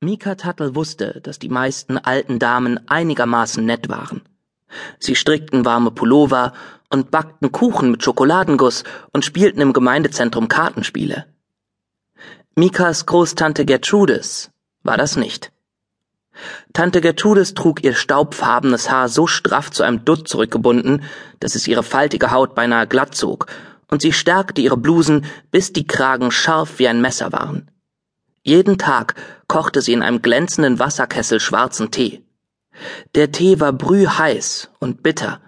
Mika Tuttle wusste, dass die meisten alten Damen einigermaßen nett waren. Sie strickten warme Pullover und backten Kuchen mit Schokoladenguss und spielten im Gemeindezentrum Kartenspiele. Mikas Großtante Gertrudis war das nicht. Tante Gertrudis trug ihr staubfarbenes Haar so straff zu einem Dutt zurückgebunden, dass es ihre faltige Haut beinahe glatt zog, und sie stärkte ihre Blusen, bis die Kragen scharf wie ein Messer waren. Jeden Tag kochte sie in einem glänzenden Wasserkessel schwarzen Tee. Der Tee war brühheiß und bitter,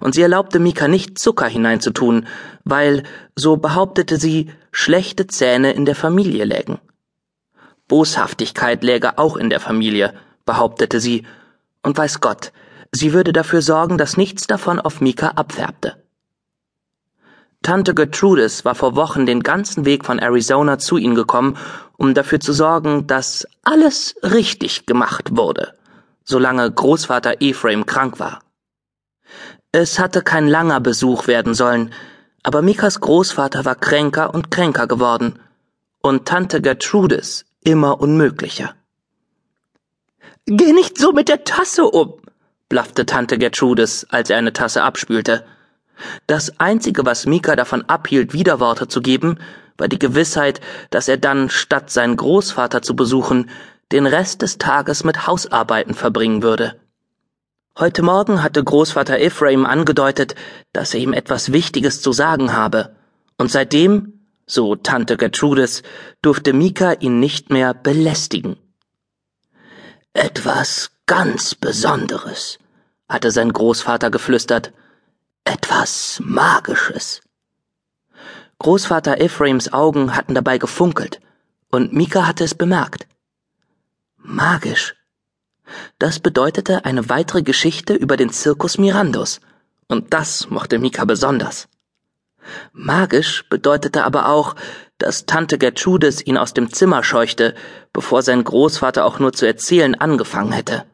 und sie erlaubte Mika nicht Zucker hineinzutun, weil, so behauptete sie, schlechte Zähne in der Familie lägen. Boshaftigkeit läge auch in der Familie, behauptete sie, und weiß Gott, sie würde dafür sorgen, dass nichts davon auf Mika abfärbte. Tante Gertrudis war vor Wochen den ganzen Weg von Arizona zu ihnen gekommen, um dafür zu sorgen, dass alles richtig gemacht wurde, solange Großvater Ephraim krank war. Es hatte kein langer Besuch werden sollen, aber Mikas Großvater war kränker und kränker geworden und Tante Gertrudis immer unmöglicher. Geh nicht so mit der Tasse um, blaffte Tante Gertrudis, als er eine Tasse abspülte. Das Einzige, was Mika davon abhielt, Widerworte zu geben, war die Gewissheit, dass er dann, statt seinen Großvater zu besuchen, den Rest des Tages mit Hausarbeiten verbringen würde. Heute Morgen hatte Großvater Ephraim angedeutet, dass er ihm etwas Wichtiges zu sagen habe, und seitdem, so Tante Gertrudis, durfte Mika ihn nicht mehr belästigen. Etwas ganz Besonderes, hatte sein Großvater geflüstert, etwas Magisches. Großvater Ephraims Augen hatten dabei gefunkelt, und Mika hatte es bemerkt. Magisch. Das bedeutete eine weitere Geschichte über den Zirkus Mirandos, und das mochte Mika besonders. Magisch bedeutete aber auch, dass Tante Gertrudis ihn aus dem Zimmer scheuchte, bevor sein Großvater auch nur zu erzählen angefangen hätte.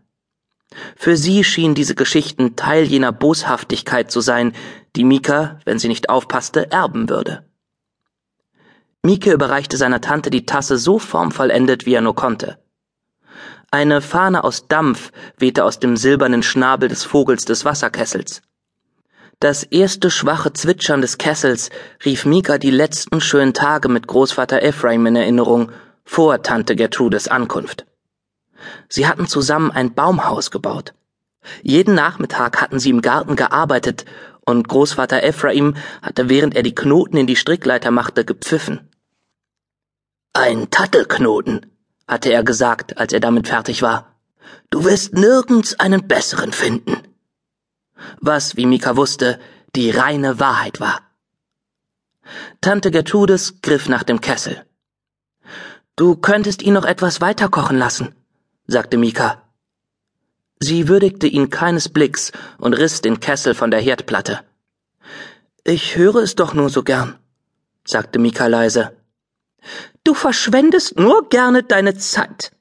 Für sie schienen diese Geschichten Teil jener Boshaftigkeit zu sein, die Mika, wenn sie nicht aufpasste, erben würde. Mika überreichte seiner Tante die Tasse so formvollendet, wie er nur konnte. Eine Fahne aus Dampf wehte aus dem silbernen Schnabel des Vogels des Wasserkessels. Das erste schwache Zwitschern des Kessels rief Mika die letzten schönen Tage mit Großvater Ephraim in Erinnerung, vor Tante Gertrudes Ankunft. Sie hatten zusammen ein Baumhaus gebaut. Jeden Nachmittag hatten sie im Garten gearbeitet und Großvater Ephraim hatte, während er die Knoten in die Strickleiter machte, gepfiffen. Ein Tattelknoten, hatte er gesagt, als er damit fertig war. Du wirst nirgends einen besseren finden. Was, wie Mika wusste, die reine Wahrheit war. Tante Gertrudis griff nach dem Kessel. Du könntest ihn noch etwas weiter kochen lassen, sagte Mika. Sie würdigte ihn keines Blicks und riss den Kessel von der Herdplatte. Ich höre es doch nur so gern, sagte Mika leise. Du verschwendest nur gerne deine Zeit.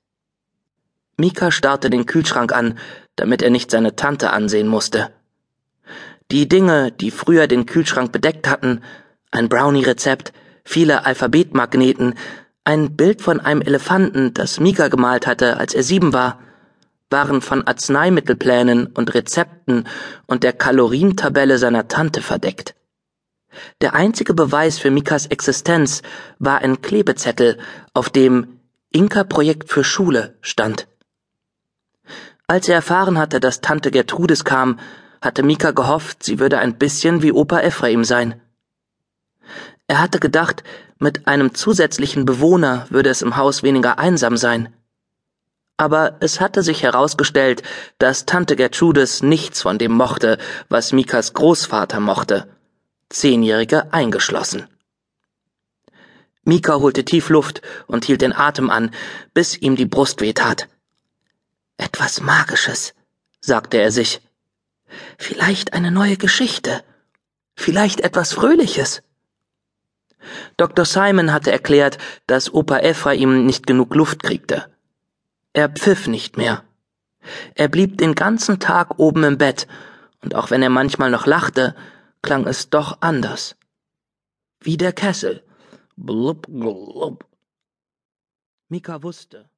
Mika starrte den Kühlschrank an, damit er nicht seine Tante ansehen musste. Die Dinge, die früher den Kühlschrank bedeckt hatten, ein Brownie-Rezept, viele Alphabetmagneten, ein Bild von einem Elefanten, das Mika gemalt hatte, als er sieben war, waren von Arzneimittelplänen und Rezepten und der Kalorientabelle seiner Tante verdeckt. Der einzige Beweis für Mikas Existenz war ein Klebezettel, auf dem Inka-Projekt für Schule stand. Als er erfahren hatte, dass Tante Gertrudis kam, hatte Mika gehofft, sie würde ein bisschen wie Opa Ephraim sein. Er hatte gedacht, mit einem zusätzlichen Bewohner würde es im Haus weniger einsam sein. Aber es hatte sich herausgestellt, dass Tante Gertrudis nichts von dem mochte, was Mikas Großvater mochte. Zehnjährige eingeschlossen. Mika holte tief Luft und hielt den Atem an, bis ihm die Brust wehtat. Etwas Magisches, sagte er sich. Vielleicht eine neue Geschichte. Vielleicht etwas Fröhliches. Dr. Simon hatte erklärt, dass Opa Ephraim nicht genug Luft kriegte. Er pfiff nicht mehr. Er blieb den ganzen Tag oben im Bett, und auch wenn er manchmal noch lachte, klang es doch anders. Wie der Kessel. Blub, blub. Mika wusste,